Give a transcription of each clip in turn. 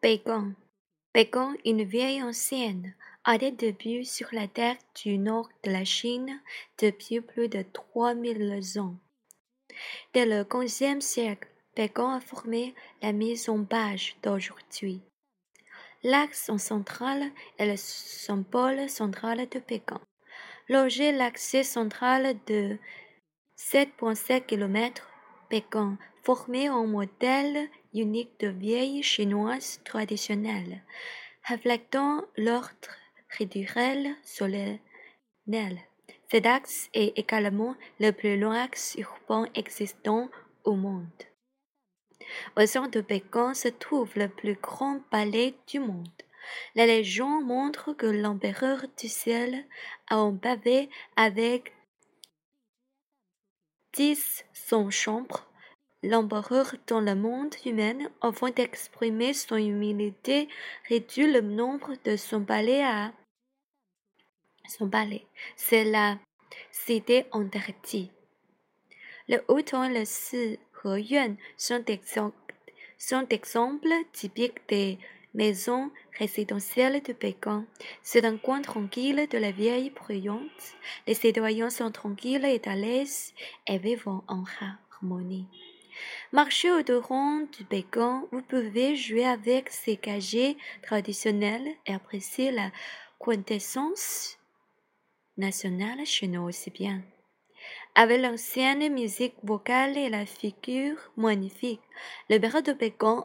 Pékin. Pékin, une vieille ancienne, a des débuts sur la terre du nord de la Chine depuis plus de 3000 ans. Dès le XVe siècle, Pékin a formé la maison page d'aujourd'hui. L'axe central est le symbole central de Pékin. Logé l'accès central de 7,7 km, Pékin formé un modèle unique de vieille chinoise traditionnelle, reflétant l'ordre rituel solennel. Cet axe est également le plus long axe urbain existant au monde. Au centre de Pékin se trouve le plus grand palais du monde. La légende montre que l'empereur du ciel a un pavé avec dix son chambres L'empereur dans le monde humain, afin d'exprimer son humilité, réduit le nombre de son palais à son palais. C'est la cité interdite. Le Haut et le Si sont, sont exemples typiques des maisons résidentielles de Pékin. C'est un coin tranquille de la vieille bruyante. Les citoyens sont tranquilles et à l'aise et vivent en harmonie. Marchez au-devant du Pékin, vous pouvez jouer avec ces cagés traditionnels et apprécier la quintessence nationale chez nous aussi bien. Avec l'ancienne musique vocale et la figure magnifique, l'opéra de Pékin,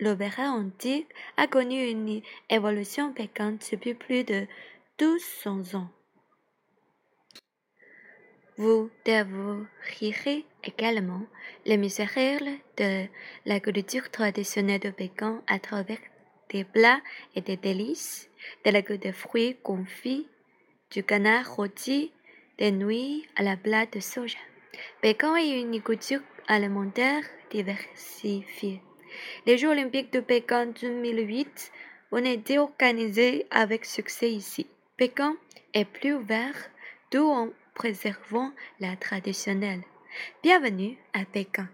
l'opéra antique, a connu une évolution pékinte depuis plus de 1200 ans. Vous découvrirez également les misérables de la culture traditionnelle de Pékin à travers des plats et des délices, de la de fruits confits, du canard rôti, des nuits à la plate de soja. Pékin est une culture alimentaire diversifiée. Les Jeux olympiques de Pékin 2008 ont été organisés avec succès ici. Pékin est plus ouvert, d'où préservons la traditionnelle. Bienvenue à Pékin.